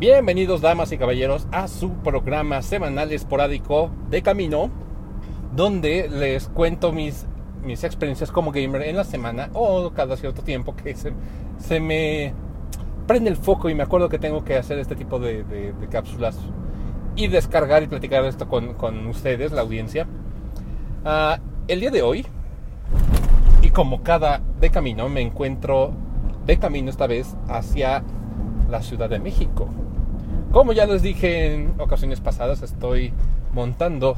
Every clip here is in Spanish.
Bienvenidos damas y caballeros a su programa semanal esporádico de camino, donde les cuento mis, mis experiencias como gamer en la semana o cada cierto tiempo que se, se me prende el foco y me acuerdo que tengo que hacer este tipo de, cápsulas y descargar y platicar esto con, con ustedes, la audiencia. Ah, el día de hoy, y como cada de camino, me encuentro de camino esta vez hacia la Ciudad de México. Como ya les dije en ocasiones pasadas, estoy montando,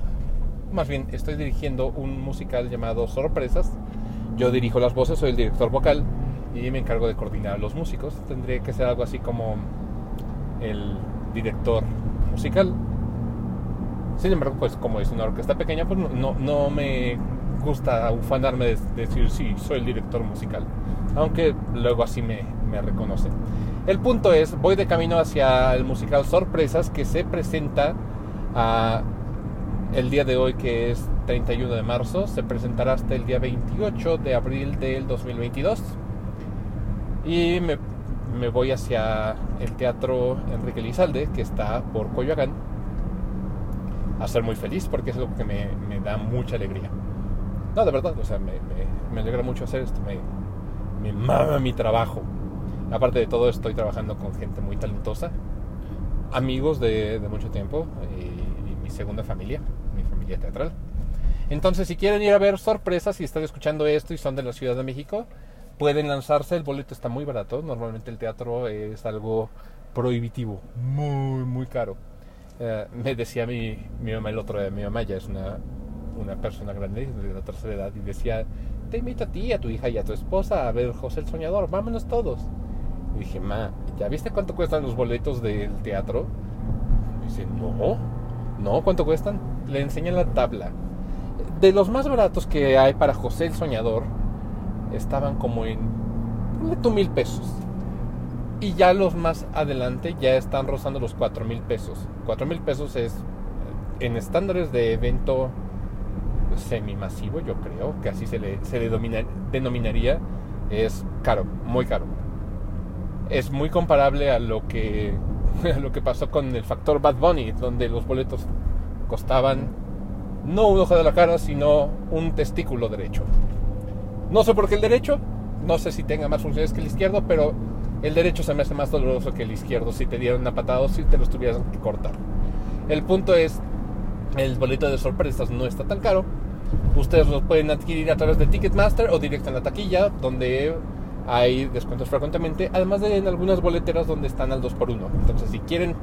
más bien estoy dirigiendo un musical llamado Sorpresas. Yo dirijo las voces, soy el director vocal y me encargo de coordinar a los músicos. Tendría que ser algo así como el director musical. Sin embargo, pues como es una orquesta pequeña, pues no, no, no me gusta ufanarme de, de decir sí, soy el director musical. Aunque luego así me, me reconocen. El punto es, voy de camino hacia el musical Sorpresas que se presenta ah, el día de hoy que es 31 de marzo. Se presentará hasta el día 28 de abril del 2022. Y me, me voy hacia el Teatro Enrique Lizalde que está por Coyoacán a ser muy feliz porque es algo que me, me da mucha alegría. No, de verdad, o sea, me, me- me alegra mucho hacer esto, me, me mama mi trabajo. Aparte de todo, estoy trabajando con gente muy talentosa, amigos de, mucho tiempo y, mi segunda familia, mi familia teatral. Entonces, si quieren ir a ver sorpresas y están escuchando esto y son de la Ciudad de México, pueden lanzarse. El boleto está muy barato. Normalmente el teatro es algo prohibitivo, muy, muy caro. Eh, me decía mi, mi mamá el otro día, mi mamá ya es una, una persona grande de la tercera edad y decía, te invito a ti, a tu hija y a tu esposa a ver José el Soñador, vámonos todos. Y dije, ma, ¿ya viste cuánto cuestan los boletos del teatro? Y dice, no, no, ¿cuánto cuestan? Le enseñan la tabla. De los más baratos que hay para José el Soñador, estaban como en, tú mil pesos. Y ya los más adelante ya están rozando los 4 mil pesos. 4 mil pesos es eh, en estándares de evento semimasivo, yo creo, que así se le, se le denominaría, es caro, muy caro. Es muy comparable a lo que, a lo que pasó con el factor Bad Bunny, donde los boletos costaban no un ojo de la cara, sino un testículo derecho. No sé por qué el derecho, no sé si tenga más funciones que el izquierdo, pero el derecho se me hace más doloroso que el izquierdo si te dieran una patada o si te los tuvieran que cortar. El punto es, el boleto de sorpresas no está tan caro. Ustedes los pueden adquirir a través de Ticketmaster o directo en la taquilla, donde hay descuentos frecuentemente, además de en algunas boleteras donde están al 2x1. Entonces, si quieren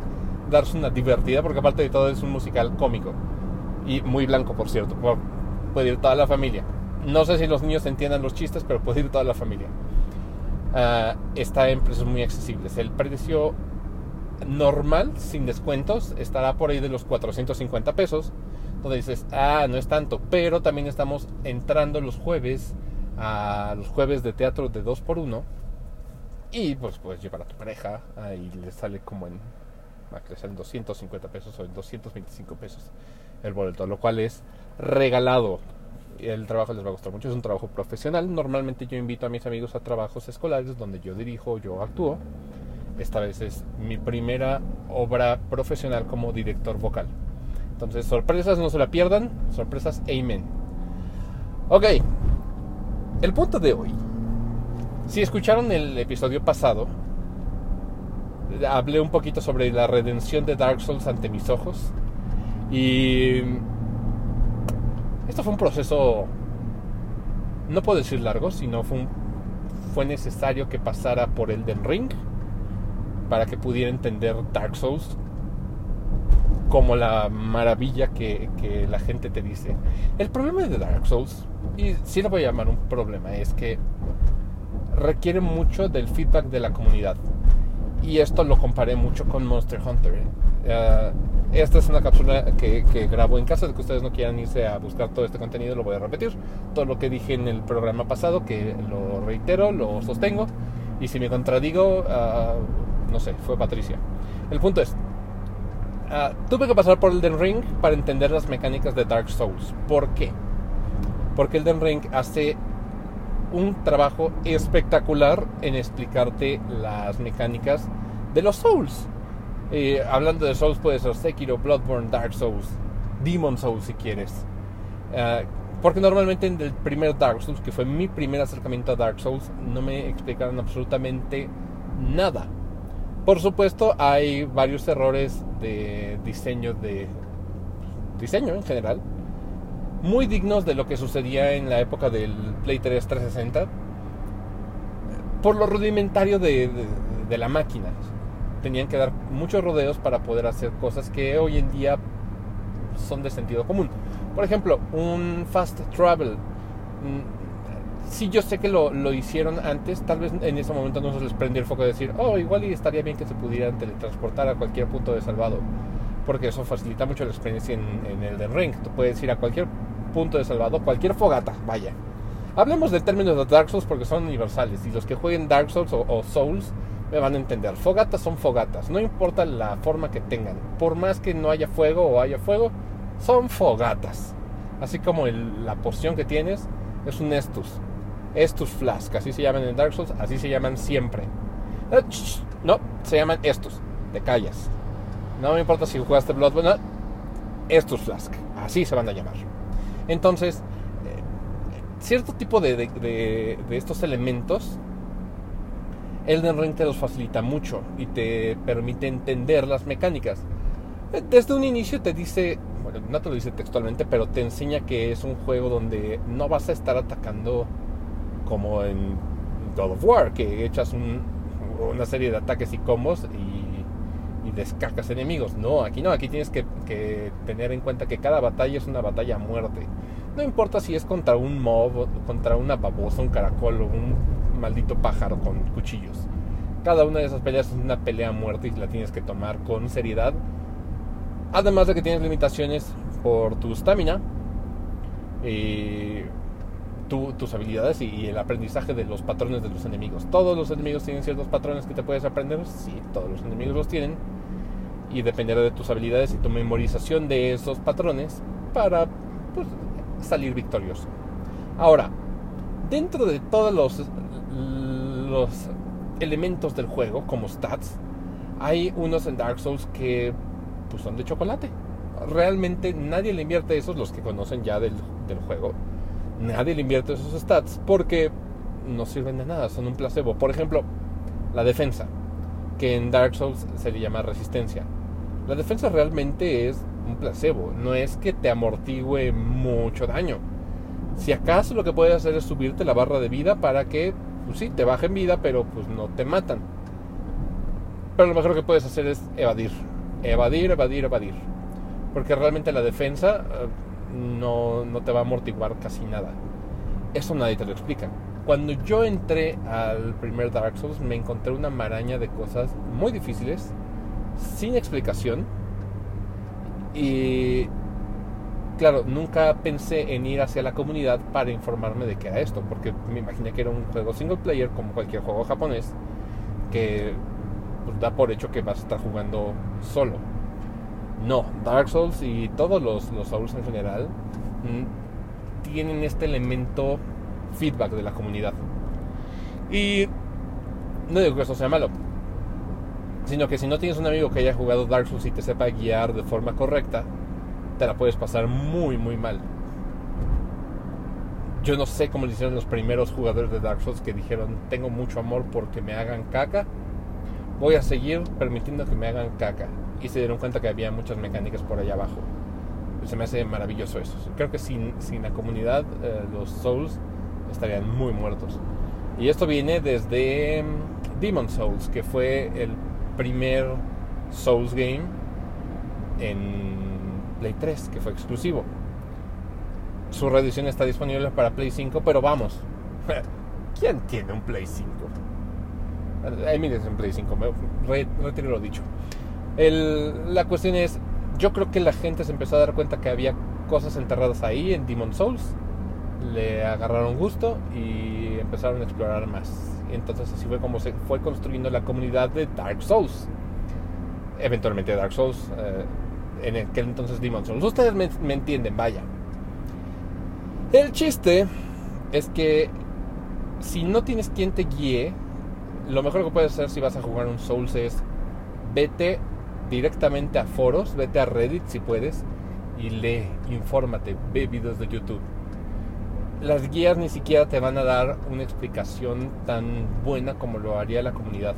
darse una divertida, porque aparte de todo es un musical cómico y muy blanco, por cierto, puede ir toda la familia. No sé si los niños entiendan los chistes, pero puede ir toda la familia. Ah, está en precios muy accesibles. El precio normal, sin descuentos, estará por ahí de los 450 pesos. Donde dices, ah, no es tanto. Pero también estamos entrando los jueves a los jueves de teatro de 2x1. Y pues puedes llevar a tu pareja. Ahí le sale como en. Va a en 250 pesos o en 225 pesos el boleto, lo cual es regalado. El trabajo les va a gustar mucho, es un trabajo profesional. Normalmente yo invito a mis amigos a trabajos escolares donde yo dirijo, yo actúo. Esta vez es mi primera obra profesional como director vocal. Entonces, sorpresas no se la pierdan, sorpresas, amen. Ok, el punto de hoy. Si escucharon el episodio pasado, hablé un poquito sobre la redención de Dark Souls ante mis ojos. Y esto fue un proceso, no puedo decir largo, sino fue, un- fue necesario que pasara por Elden Ring para que pudiera entender Dark Souls como la maravilla que, la gente te dice. El problema de Dark Souls, y sí lo voy a llamar un problema, es que requiere mucho del feedback de la comunidad. Y esto lo comparé mucho con Monster Hunter. Eh, esta es una cápsula que, que en caso de que ustedes no quieran irse a buscar todo este contenido, lo voy a repetir. Todo lo que dije en el programa pasado, que lo reitero, lo sostengo. Y si me contradigo, ah, no sé, fue Patricia. El punto es, ah, tuve que pasar por Elden Ring para entender las mecánicas de Dark Souls. ¿Por qué? Porque Elden Ring hace un trabajo espectacular en explicarte las mecánicas de los Souls. Eh, hablando de Souls, puede ser Sekiro, Bloodborne, Dark Souls, Demon Souls si quieres. Eh, porque normalmente en el primer Dark Souls, que fue mi primer acercamiento a Dark Souls, no me explicaron absolutamente nada. Por supuesto, hay varios errores de diseño de diseño en general, muy dignos de lo que sucedía en la época del Play 3 360, por lo rudimentario de, de la máquina. Tenían que dar muchos rodeos para poder hacer cosas que hoy en día son de sentido común. Por ejemplo, un fast travel. Si yo sé que lo, lo, hicieron antes, tal vez en ese momento no se les prendió el foco de decir, oh, igual y estaría bien que se pudieran teletransportar a cualquier punto de salvado, porque eso facilita mucho la experiencia en, en el de Ring. Tú puedes ir a cualquier punto de salvado, cualquier fogata, vaya. Hablemos de términos de Dark Souls porque son universales y los que jueguen Dark Souls o, o Souls me van a entender. Fogatas son fogatas, no importa la forma que tengan. Por más que no haya fuego o haya fuego, son fogatas. Así como la porción que tienes es un Estus. Estus Flask, así se llaman en Dark Souls, así se llaman siempre. Eh, no, se llaman Estus, te callas. No me importa si jugaste Bloodborne, no, Estus Flask, así se van a llamar. Entonces, eh, cierto tipo de, de, estos elementos Elden Ring te los facilita mucho y te permite entender las mecánicas. Desde un inicio te dice, bueno, no te lo dice textualmente, pero te enseña que es un juego donde no vas a estar atacando como en God of War, que echas un, una serie de ataques y combos y, y, descacas enemigos. No, aquí no, aquí tienes que, tener en cuenta que cada batalla es una batalla a muerte. No importa si es contra un mob, contra una babosa, un caracol o un maldito pájaro con cuchillos. Cada una de esas peleas es una pelea a muerte y la tienes que tomar con seriedad. Además de que tienes limitaciones por tu estamina, tu, tus habilidades y, y, el aprendizaje de los patrones de los enemigos. Todos los enemigos tienen ciertos patrones que te puedes aprender. Sí, todos los enemigos los tienen. Y dependerá de tus habilidades y tu memorización de esos patrones para pues, salir victorioso. Ahora, dentro de todos los los elementos del juego, como stats, hay unos en Dark Souls que pues, son de chocolate. Realmente nadie le invierte esos, los que conocen ya del, del juego. Nadie le invierte esos stats porque no sirven de nada, son un placebo. Por ejemplo, la defensa, que en Dark Souls se le llama resistencia. La defensa realmente es un placebo, no es que te amortigüe mucho daño. Si acaso lo que puedes hacer es subirte la barra de vida para que pues sí, te bajen vida, pero pues no te matan. Pero lo mejor que puedes hacer es evadir. Evadir, evadir, evadir. Porque realmente la defensa eh, no, no te va a amortiguar casi nada. Eso nadie te lo explica. Cuando yo entré al primer Dark Souls me encontré una maraña de cosas muy difíciles, sin explicación. Y claro, nunca pensé en ir hacia la comunidad para informarme de qué era esto, porque me imaginé que era un juego single player como cualquier juego japonés, que pues, da por hecho que vas a estar jugando solo. No, Dark Souls y todos los, los Souls en general mm, tienen este elemento feedback de la comunidad. Y no digo que eso sea malo, sino que si no tienes un amigo que haya jugado Dark Souls y te sepa guiar de forma correcta, te la puedes pasar muy, muy mal. Yo no sé cómo le hicieron los primeros jugadores de Dark Souls que dijeron, tengo mucho amor porque me hagan caca, voy a seguir permitiendo que me hagan caca. Y se dieron cuenta que había muchas mecánicas por allá abajo. Se me hace maravilloso eso. Creo que sin, sin la comunidad eh, los Souls estarían muy muertos. Y esto viene desde mm, Demon Souls, que fue el primer Souls game en Play 3, que fue exclusivo. Su reedición está disponible para Play 5, pero vamos, ¿quién tiene un Play 5? Ahí miren en Play 5, re, retiro lo dicho. La cuestión es, yo creo que la gente se empezó a dar cuenta que había cosas enterradas ahí en Demon Souls, le agarraron gusto y empezaron a explorar más. Entonces así fue como se fue construyendo la comunidad de Dark Souls. Eventualmente Dark Souls eh, en aquel entonces Demon Souls. Ustedes me, me, entienden, vaya. El chiste es que si no tienes quien te guíe, lo mejor que puedes hacer si vas a jugar un Souls es vete directamente a foros, vete a Reddit si puedes y lee, infórmate, ve videos de YouTube. Las guías ni siquiera te van a dar una explicación tan buena como lo haría la comunidad.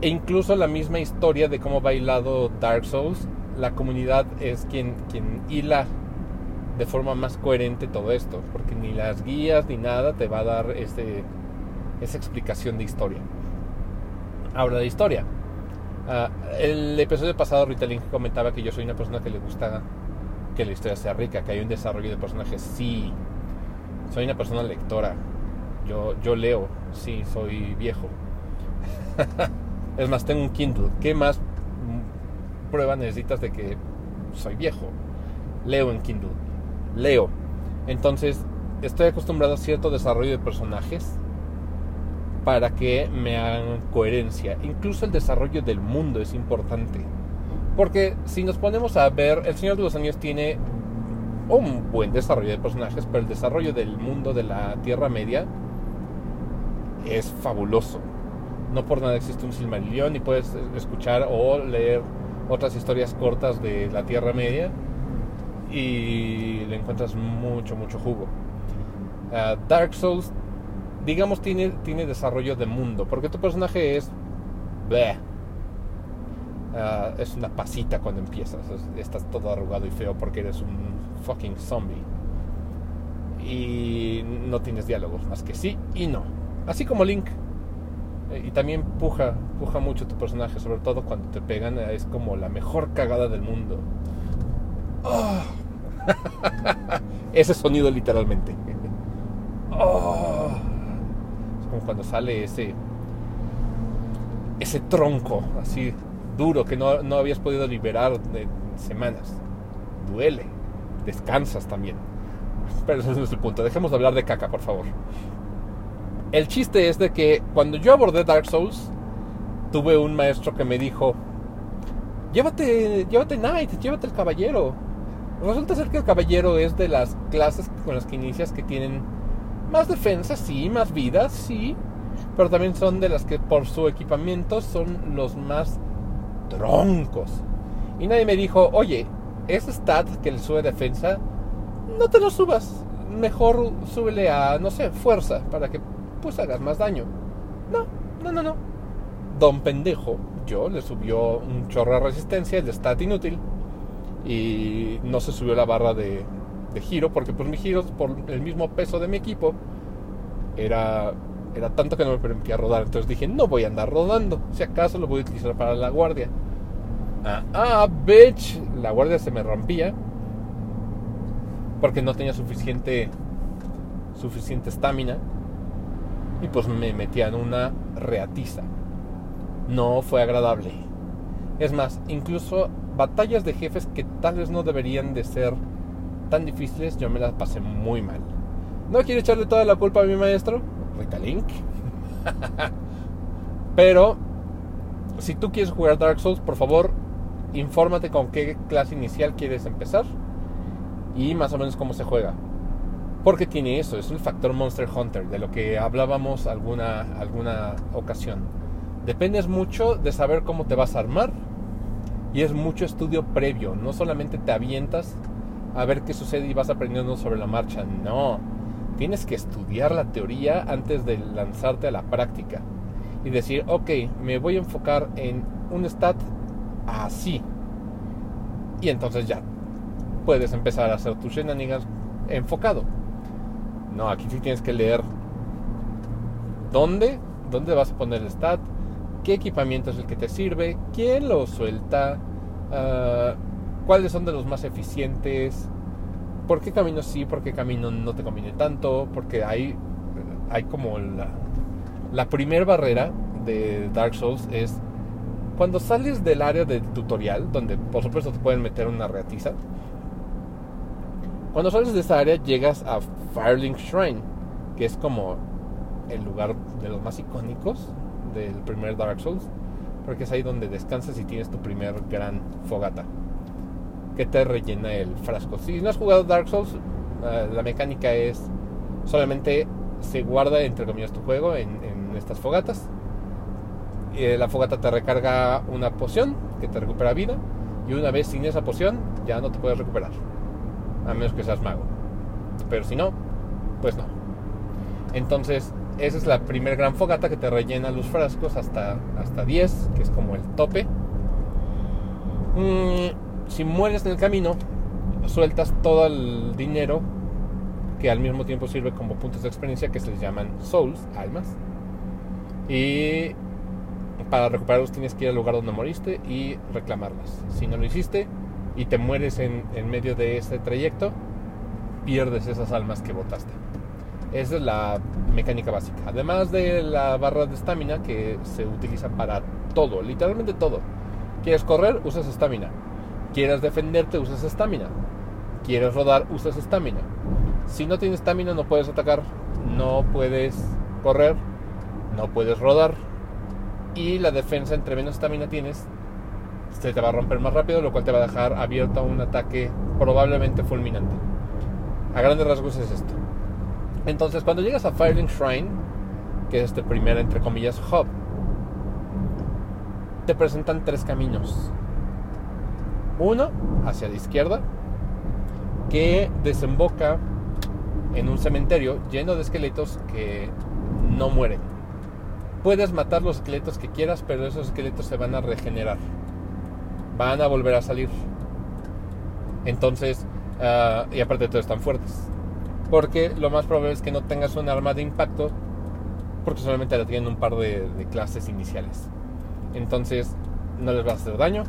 E incluso la misma historia de cómo bailado Dark Souls, la comunidad es quien, quien hila de forma más coherente todo esto, porque ni las guías ni nada te va a dar ese, esa explicación de historia. Ahora de historia. Ah, el episodio pasado Rita Link comentaba que yo soy una persona que le gusta que la historia sea rica, que hay un desarrollo de personajes. Sí, soy una persona lectora. Yo, yo leo, sí, soy viejo. es más, tengo un Kindle. ¿Qué más prueba necesitas de que soy viejo? Leo en Kindle. Leo. Entonces, estoy acostumbrado a cierto desarrollo de personajes para que me hagan coherencia. Incluso el desarrollo del mundo es importante. Porque si nos ponemos a ver, El Señor de los Años tiene un buen desarrollo de personajes, pero el desarrollo del mundo de la Tierra Media es fabuloso. No por nada existe un Silmarillion y puedes escuchar o leer otras historias cortas de la Tierra Media y le encuentras mucho, mucho jugo. Ah, Dark Souls digamos, tiene, tiene desarrollo de mundo, porque tu personaje es... Ah, es una pasita cuando empiezas, estás todo arrugado y feo porque eres un fucking zombie. Y no tienes diálogos, más que sí y no. Así como Link. Eh, y también puja, puja mucho tu personaje, sobre todo cuando te pegan, es como la mejor cagada del mundo. Ah. Ese sonido literalmente. Oh cuando sale ese ese tronco así duro que no, no habías podido liberar de semanas. Duele, descansas también. Pero ese no es el punto. Dejemos de hablar de caca, por favor. El chiste es de que cuando yo abordé Dark Souls, tuve un maestro que me dijo, llévate, llévate Knight, llévate el caballero. Resulta ser que el caballero es de las clases con las que inicias que tienen más defensa, sí, más vida, sí. Pero también son de las que por su equipamiento son los más troncos. Y nadie me dijo, oye, ese stat que le sube defensa, no te lo subas. Mejor súbele a, no sé, fuerza, para que pues hagas más daño. No, no, no, no. Don pendejo, yo le subió un chorro de resistencia, el stat inútil. Y no se subió la barra de, de giro, porque pues mi giro, por el mismo peso de mi equipo, era, era tanto que no me permitía rodar. Entonces dije, no voy a andar rodando, si acaso lo voy a utilizar para la guardia. Ah, ah bitch, la guardia se me rompía porque no tenía suficiente suficiente estamina y pues me metía en una reatiza. No fue agradable. Es más, incluso batallas de jefes que tal vez no deberían de ser tan difíciles, yo me las pasé muy mal. No quiero echarle toda la culpa a mi maestro, Recalink. Pero, si tú quieres jugar Dark Souls, por favor, infórmate con qué clase inicial quieres empezar y más o menos cómo se juega. Porque tiene eso, es el factor Monster Hunter, de lo que hablábamos alguna, alguna ocasión. Dependes mucho de saber cómo te vas a armar y es mucho estudio previo, no solamente te avientas a ver qué sucede y vas aprendiendo sobre la marcha. No, tienes que estudiar la teoría antes de lanzarte a la práctica y decir, ok, me voy a enfocar en un stat así. Y entonces ya puedes empezar a hacer tus shenanigans enfocado. No, aquí sí tienes que leer dónde, dónde vas a poner el stat, qué equipamiento es el que te sirve, quién lo suelta, uh, cuáles son de los más eficientes, por qué camino sí, por qué camino no te conviene tanto, porque hay, hay como la, la primer barrera de Dark Souls es cuando sales del área del tutorial, donde por supuesto te pueden meter una reatiza, cuando sales de esa área llegas a Firelink Shrine, que es como el lugar de los más icónicos del primer Dark Souls, porque es ahí donde descansas y tienes tu primer gran fogata que te rellena el frasco. Si no has jugado Dark Souls, eh, la mecánica es solamente se guarda entre comillas tu juego en, estas fogatas. y la fogata te recarga una poción que te recupera vida. Y una vez sin esa poción, ya no te puedes recuperar. A menos que seas mago. Pero si no, pues no. Entonces, esa es la primera gran fogata que te rellena los frascos hasta, hasta 10, que es como el tope. Mm, si mueres en el camino, sueltas todo el dinero que al mismo tiempo sirve como puntos de experiencia que se les llaman souls, almas. Y para recuperarlos tienes que ir al lugar donde moriste y reclamarlas. Si no lo hiciste y te mueres en, medio de ese trayecto, pierdes esas almas que botaste. Esa es la mecánica básica. Además de la barra de estamina que se utiliza para todo, literalmente todo. Quieres correr, usas estamina. Quieres defenderte, usas estamina. Quieres rodar, usas estamina. Si no tienes estamina, no puedes atacar, no puedes correr, no puedes rodar. Y la defensa, entre menos estamina tienes, se te va a romper más rápido, lo cual te va a dejar abierto a un ataque probablemente fulminante. A grandes rasgos es esto. Entonces, cuando llegas a Firelink Shrine, que es este primer, entre comillas, hub, te presentan tres caminos. Uno hacia la izquierda, que desemboca en un cementerio lleno de esqueletos que no mueren. Puedes matar los esqueletos que quieras, pero esos esqueletos se van a regenerar. Van a volver a salir. Entonces, uh, y aparte de todo están fuertes porque lo más probable es que no tengas un arma de impacto porque solamente la tienen un par de, clases iniciales. Entonces no les vas a hacer daño,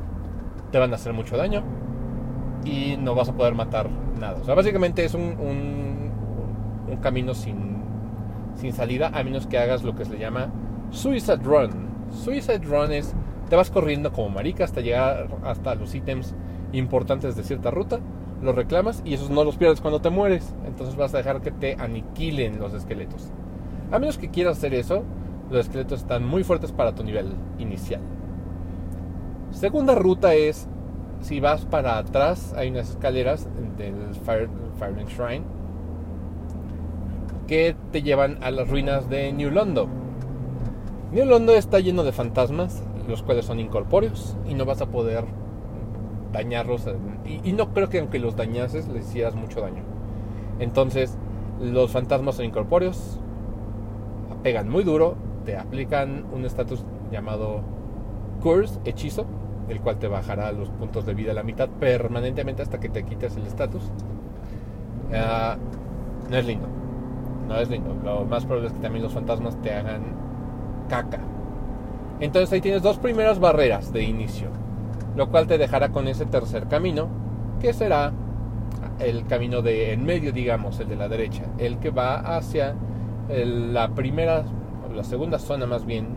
te van a hacer mucho daño y no vas a poder matar nada. O sea, básicamente es un, un, camino sin, sin salida a menos que hagas lo que se le llama Suicide Run. Suicide Run es, te vas corriendo como marica hasta llegar hasta los ítems importantes de cierta ruta los reclamas y esos no los pierdes cuando te mueres. Entonces vas a dejar que te aniquilen los esqueletos. A menos que quieras hacer eso, los esqueletos están muy fuertes para tu nivel inicial. Segunda ruta es, si vas para atrás, hay unas escaleras del Fire, Shrine que te llevan a las ruinas de New Londo. New Londo está lleno de fantasmas, los cuales son incorpóreos y no vas a poder dañarlos. Y, no creo que aunque los dañases les hicieras mucho daño. Entonces, los fantasmas son incorpóreos, pegan muy duro, te aplican un estatus llamado Curse, hechizo, el cual te bajará los puntos de vida a la mitad permanentemente hasta que te quites el estatus. Ah, no es lindo, no es lindo. Lo más probable es que también los fantasmas te hagan caca. Entonces ahí tienes dos primeras barreras de inicio lo cual te dejará con ese tercer camino, que será el camino de en medio, digamos, el de la derecha, el que va hacia la primera, o la segunda zona más bien,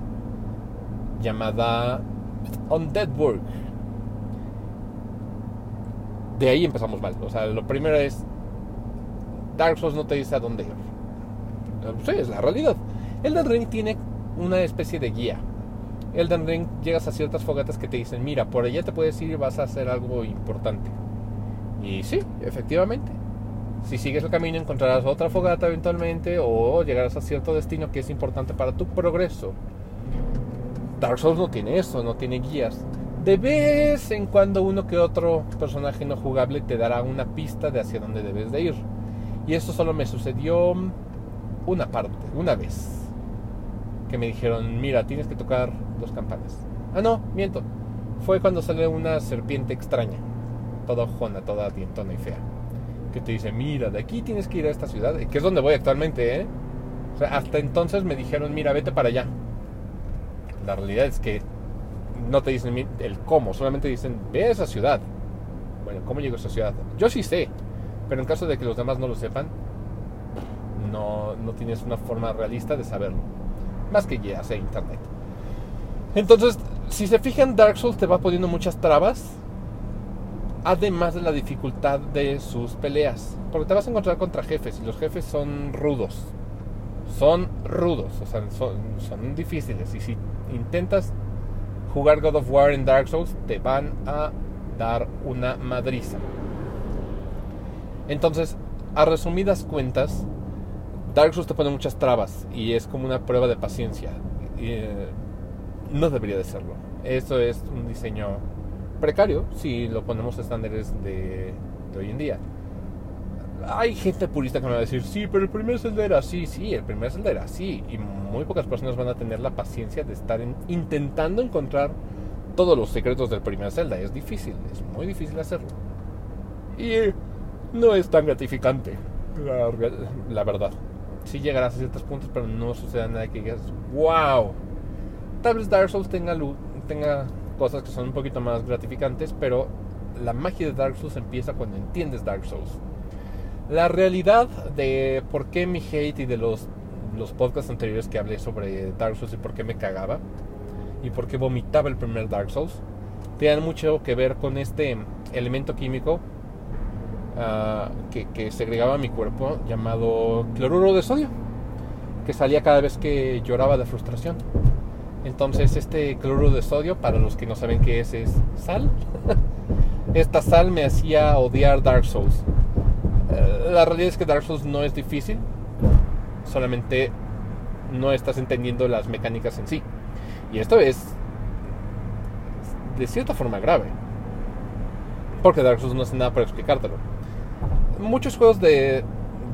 llamada Undeadburg. De ahí empezamos mal. O sea, lo primero es Dark Souls no te dice a dónde ir. Sí, es la realidad. Elden Ring tiene una especie de guía Elden Ring llegas a ciertas fogatas que te dicen, mira, por allá te puedes ir vas a hacer algo importante. Y sí, efectivamente. Si sigues el camino encontrarás otra fogata eventualmente o llegarás a cierto destino que es importante para tu progreso. Dark Souls no tiene eso, no tiene guías. De vez en cuando uno que otro personaje no jugable te dará una pista de hacia dónde debes de ir. Y eso solo me sucedió una parte, una vez que me dijeron, mira, tienes que tocar dos campanas. Ah, no, miento. Fue cuando sale una serpiente extraña, toda ojona, toda dientona y fea. Que te dice, mira, de aquí tienes que ir a esta ciudad, que es donde voy actualmente, ¿eh? O sea, hasta entonces me dijeron, mira, vete para allá. La realidad es que no te dicen el cómo, solamente dicen, ve a esa ciudad. Bueno, ¿cómo llego a esa ciudad? Yo sí sé, pero en caso de que los demás no lo sepan, no, no tienes una forma realista de saberlo más que guías e internet. Entonces, si se fijan, Dark Souls te va poniendo muchas trabas, además de la dificultad de sus peleas, porque te vas a encontrar contra jefes y los jefes son rudos, son rudos, o sea, son, son difíciles. Y si intentas jugar God of War en Dark Souls, te van a dar una madriza. Entonces, a resumidas cuentas, Dark Souls te pone muchas trabas y es como una prueba de paciencia. Eh, no debería de serlo. Esto es un diseño precario si lo ponemos a estándares de hoy en día. Hay gente purista que me va a decir, sí, pero el primer Zelda era así, sí, el primer Zelda era así. Y muy pocas personas van a tener la paciencia de estar en- intentando encontrar todos los secretos del primer Zelda. Es difícil, es muy difícil hacerlo. Y no es tan gratificante, la, la verdad. Sí llegarás a ciertos puntos, pero no sucede nada que digas, wow. Tal vez Dark Souls tenga, tenga cosas que son un poquito más gratificantes, pero la magia de Dark Souls empieza cuando entiendes Dark Souls. La realidad de por qué mi hate y de los, los podcasts anteriores que hablé sobre Dark Souls y por qué me cagaba y por qué vomitaba el primer Dark Souls, tienen mucho que ver con este elemento químico ah, que, que segregaba mi cuerpo llamado cloruro de sodio, que salía cada vez que lloraba de frustración. Entonces este cloruro de sodio, para los que no saben qué es, es sal. Esta sal me hacía odiar Dark Souls. La realidad es que Dark Souls no es difícil, solamente no estás entendiendo las mecánicas en sí. Y esto es de cierta forma grave, porque Dark Souls no hace nada para explicártelo. Muchos juegos de,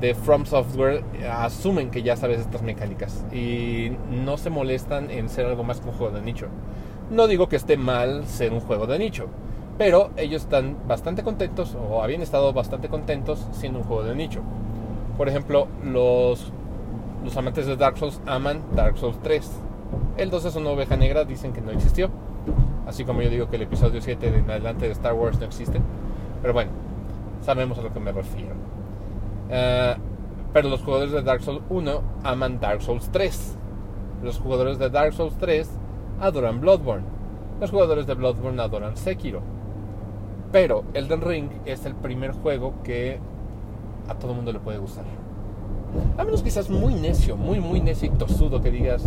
de From Software asumen que ya sabes estas mecánicas y no se molestan en ser algo más que un juego de nicho. No digo que esté mal ser un juego de nicho, pero ellos están bastante contentos o habían estado bastante contentos siendo un juego de nicho. Por ejemplo, los, los amantes de Dark Souls aman Dark Souls 3. El 2 es una oveja negra, dicen que no existió. Así como yo digo que el episodio 7 de en adelante de Star Wars no existe. Pero bueno, sabemos a lo que me refiero. Eh, pero los jugadores de Dark Souls 1 aman Dark Souls 3. Los jugadores de Dark Souls 3 adoran Bloodborne. Los jugadores de Bloodborne adoran Sekiro. Pero Elden Ring es el primer juego que a todo mundo le puede gustar. A menos que seas muy necio, muy, muy necio y tosudo que digas,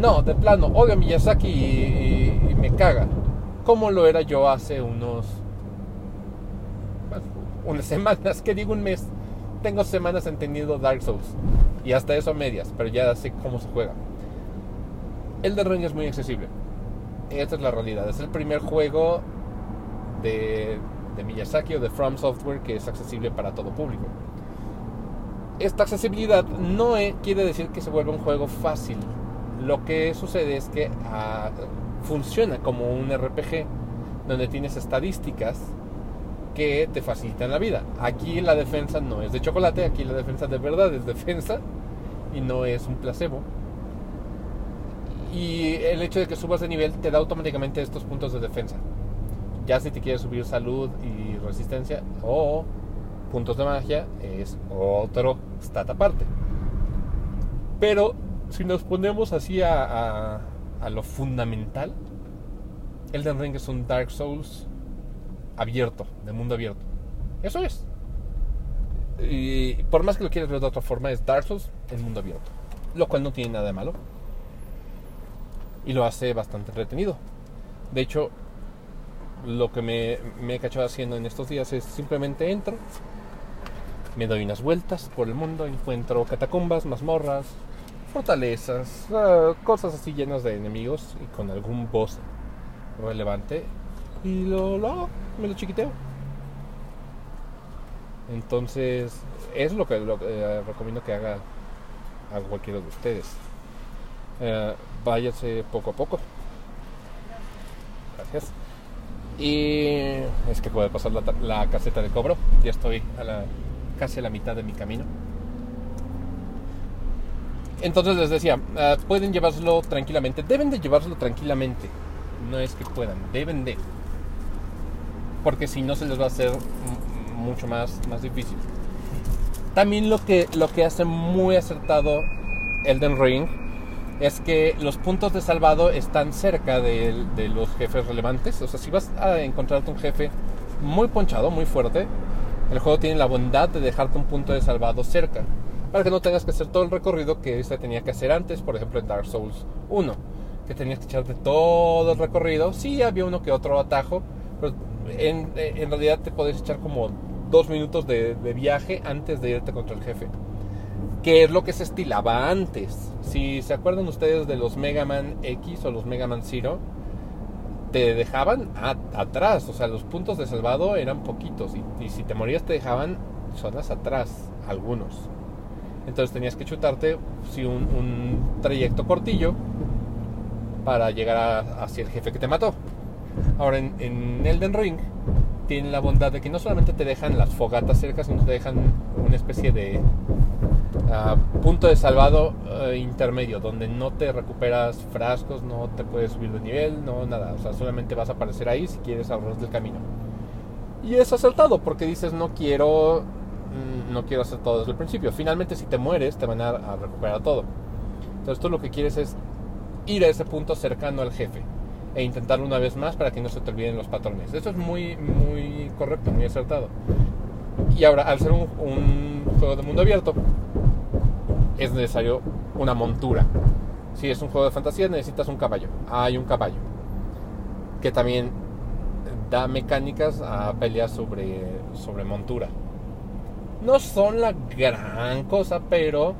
no, de plano, odio a Miyazaki y, me caga. Como lo era yo hace unos. bueno, unas semanas, que digo un mes. Tengo semanas entendiendo Dark Souls. Y hasta eso a medias, pero ya sé cómo se juega. Elden Ring es muy accesible. Esta es la realidad. Es el primer juego de, de Miyazaki o de From Software que es accesible para todo público. Esta accesibilidad no eh, quiere decir que se vuelva un juego fácil. Lo que sucede es que ah, funciona como un RPG donde tienes estadísticas que te facilitan la vida. Aquí la defensa no es de chocolate, aquí la defensa de verdad es defensa y no es un placebo. Y el hecho de que subas de nivel te da automáticamente estos puntos de defensa. Ya si te quieres subir salud y resistencia o puntos de magia es otro stat aparte. Pero si nos ponemos así a, a, lo fundamental, Elden Ring es un Dark Souls abierto, de mundo abierto. Eso es. Y por más que lo quieras ver de otra forma, es Dark Souls en mundo abierto. Lo cual no tiene nada de malo. Y lo hace bastante entretenido. De hecho, lo que me, he cachado haciendo en estos días es simplemente entro, me doy unas vueltas por el mundo, encuentro catacumbas, mazmorras, fortalezas, ah, cosas así llenas de enemigos y con algún boss relevante. Y lo, lo hago, me lo chiquiteo. Entonces, es lo que, lo que, eh, recomiendo que haga a cualquiera de ustedes. Eh, váyase poco a poco. Gracias. Y es que puede pasar la, ta- la caseta de cobro. Ya estoy a la, casi a la mitad de mi camino. Entonces les decía, ah, pueden llevárselo tranquilamente. Deben de llevárselo tranquilamente. No es que puedan, deben de. Porque si no se les va a hacer mucho más, más difícil. También lo que, lo que hace muy acertado Elden Ring es que los puntos de salvado están cerca de, los jefes relevantes. O sea, si vas a encontrarte un jefe muy ponchado, muy fuerte, el juego tiene la bondad de dejarte un punto de salvado cerca. Para que no tengas que hacer todo el recorrido que se tenía que hacer antes, por ejemplo en Dark Souls 1. Que tenías que echarte todo el recorrido. Sí, había uno que otro atajo, pero en, realidad te podés echar como dos minutos de viaje antes de irte contra el jefe que es lo que se estilaba antes. Si se acuerdan ustedes de los Mega Man X o los Mega Man Zero, te dejaban atrás, o sea, los puntos de salvado eran poquitos y, si te morías te dejaban zonas atrás, algunos. Entonces tenías que chutarte sí, un, un trayecto cortillo para llegar a, hacia el jefe que te mató. Ahora en, en, Elden Ring tienen la bondad de que no solamente te dejan las fogatas cerca, sino te dejan una especie de punto de salvado uh, intermedio, donde no te recuperas frascos, no te puedes subir de nivel, no nada. O sea, solamente vas a aparecer ahí si quieres ahorrar del camino. Y es acertado porque dices no quiero mm, no quiero hacer todo desde el principio. Finalmente si te mueres te van a, a recuperar todo. Entonces tú lo que quieres es ir a ese punto cercano al jefe e intentarlo una vez más para que no se te olviden los patrones. Eso es muy, muy correcto, muy acertado. Y ahora, al ser un, un juego de mundo abierto, es necesario una montura. Si es un juego de fantasía, necesitas un caballo. Hay un caballo. Que también da mecánicas a peleas sobre, sobre montura. No son la gran cosa, pero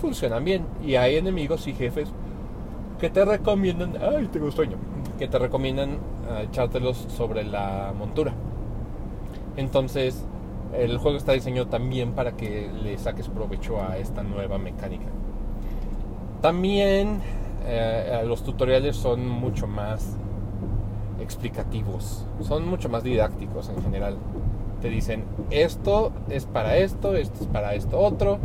funcionan bien. Y hay enemigos y jefes que te recomiendan, ay, tengo sueño, que te recomiendan uh, echártelos sobre la montura. Entonces, el juego está diseñado también para que le saques provecho a esta nueva mecánica. También eh, los tutoriales son mucho más explicativos, son mucho más didácticos en general. Te dicen, esto es para esto, esto es para esto otro,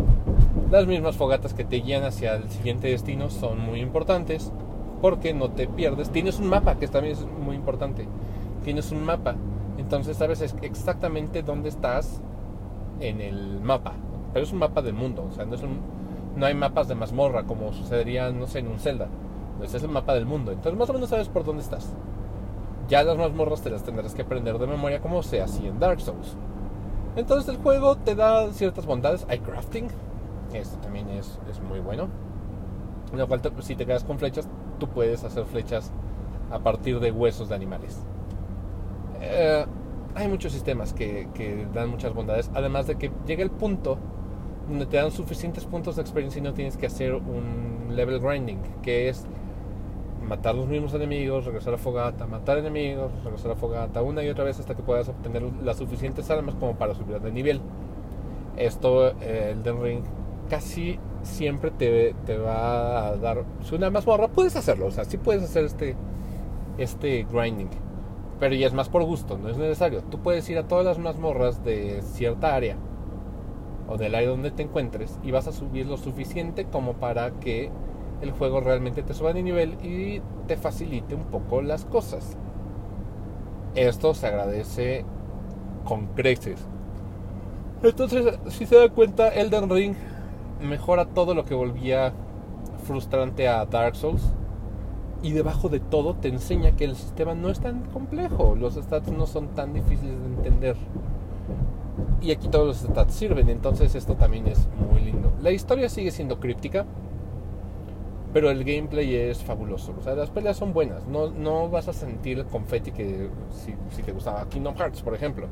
las mismas fogatas que te guían hacia el siguiente destino son muy importantes porque no te pierdes. Tienes un mapa, que también es muy importante. Tienes un mapa, entonces sabes exactamente dónde estás en el mapa. Pero es un mapa del mundo, o sea, no, hay mapas de mazmorra como sucedería, no sé, en un Zelda. Entonces es el mapa del mundo. Entonces más o menos sabes por dónde estás. Ya las mazmorras te las tendrás que aprender de memoria como sea así en Dark Souls. Entonces el juego te da ciertas bondades. Hay crafting, esto también es, muy bueno. Lo cual, si te quedas con flechas, tú puedes hacer flechas a partir de huesos de animales. Eh, hay muchos sistemas que, que, dan muchas bondades. Además de que llega el punto donde te dan suficientes puntos de experiencia y no tienes que hacer un level grinding, que es matar los mismos enemigos, regresar a fogata, matar enemigos, regresar a fogata, una y otra vez hasta que puedas obtener las suficientes armas como para subir de nivel. Esto, eh, el Den Ring casi siempre te, te, va a dar. Si una mazmorra, puedes hacerlo, o sea, sí puedes hacer este, este grinding, pero ya es más por gusto, no es necesario. Tú puedes ir a todas las mazmorras de cierta área o del área donde te encuentres y vas a subir lo suficiente como para que el juego realmente te suba de nivel y te facilite un poco las cosas. Esto se agradece con creces. Entonces, si se da cuenta, Elden Ring mejora todo lo que volvía frustrante a Dark Souls. Y debajo de todo te enseña que el sistema no es tan complejo. Los stats no son tan difíciles de entender. Y aquí todos los stats sirven. Entonces esto también es muy lindo. La historia sigue siendo críptica. Pero el gameplay es fabuloso. O sea, las peleas son buenas. No, no vas a sentir el confeti que si, si te gustaba Kingdom Hearts, por ejemplo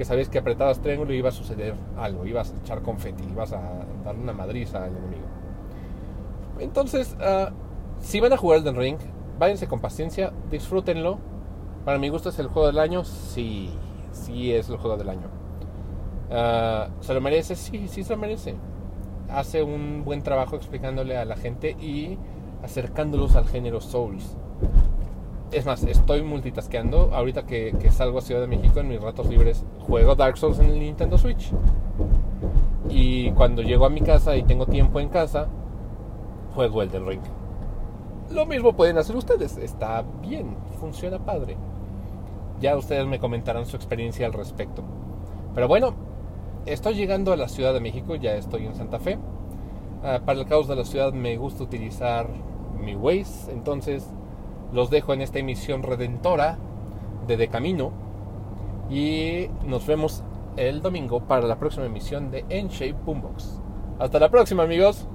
que sabías que apretabas triángulo y iba a suceder algo, ibas a echar confeti, ibas a darle una madriza al enemigo. Entonces, uh, si van a jugar Elden Ring, váyanse con paciencia, disfrútenlo. Para mi gusto es el juego del año, sí, sí es el juego del año. Uh, ¿Se lo merece? Sí, sí se lo merece. Hace un buen trabajo explicándole a la gente y acercándolos al género Souls. Es más, estoy multitaskeando. Ahorita que, que, salgo a Ciudad de México en mis ratos libres, juego Dark Souls en el Nintendo Switch. Y cuando llego a mi casa y tengo tiempo en casa, juego el del Ring. Lo mismo pueden hacer ustedes. Está bien, funciona padre. Ya ustedes me comentarán su experiencia al respecto. Pero bueno, estoy llegando a la Ciudad de México, ya estoy en Santa Fe. Uh, para el caos de la ciudad me gusta utilizar mi Waze, entonces los dejo en esta emisión redentora de De Camino y nos vemos el domingo para la próxima emisión de En Shape Boombox. Hasta la próxima amigos.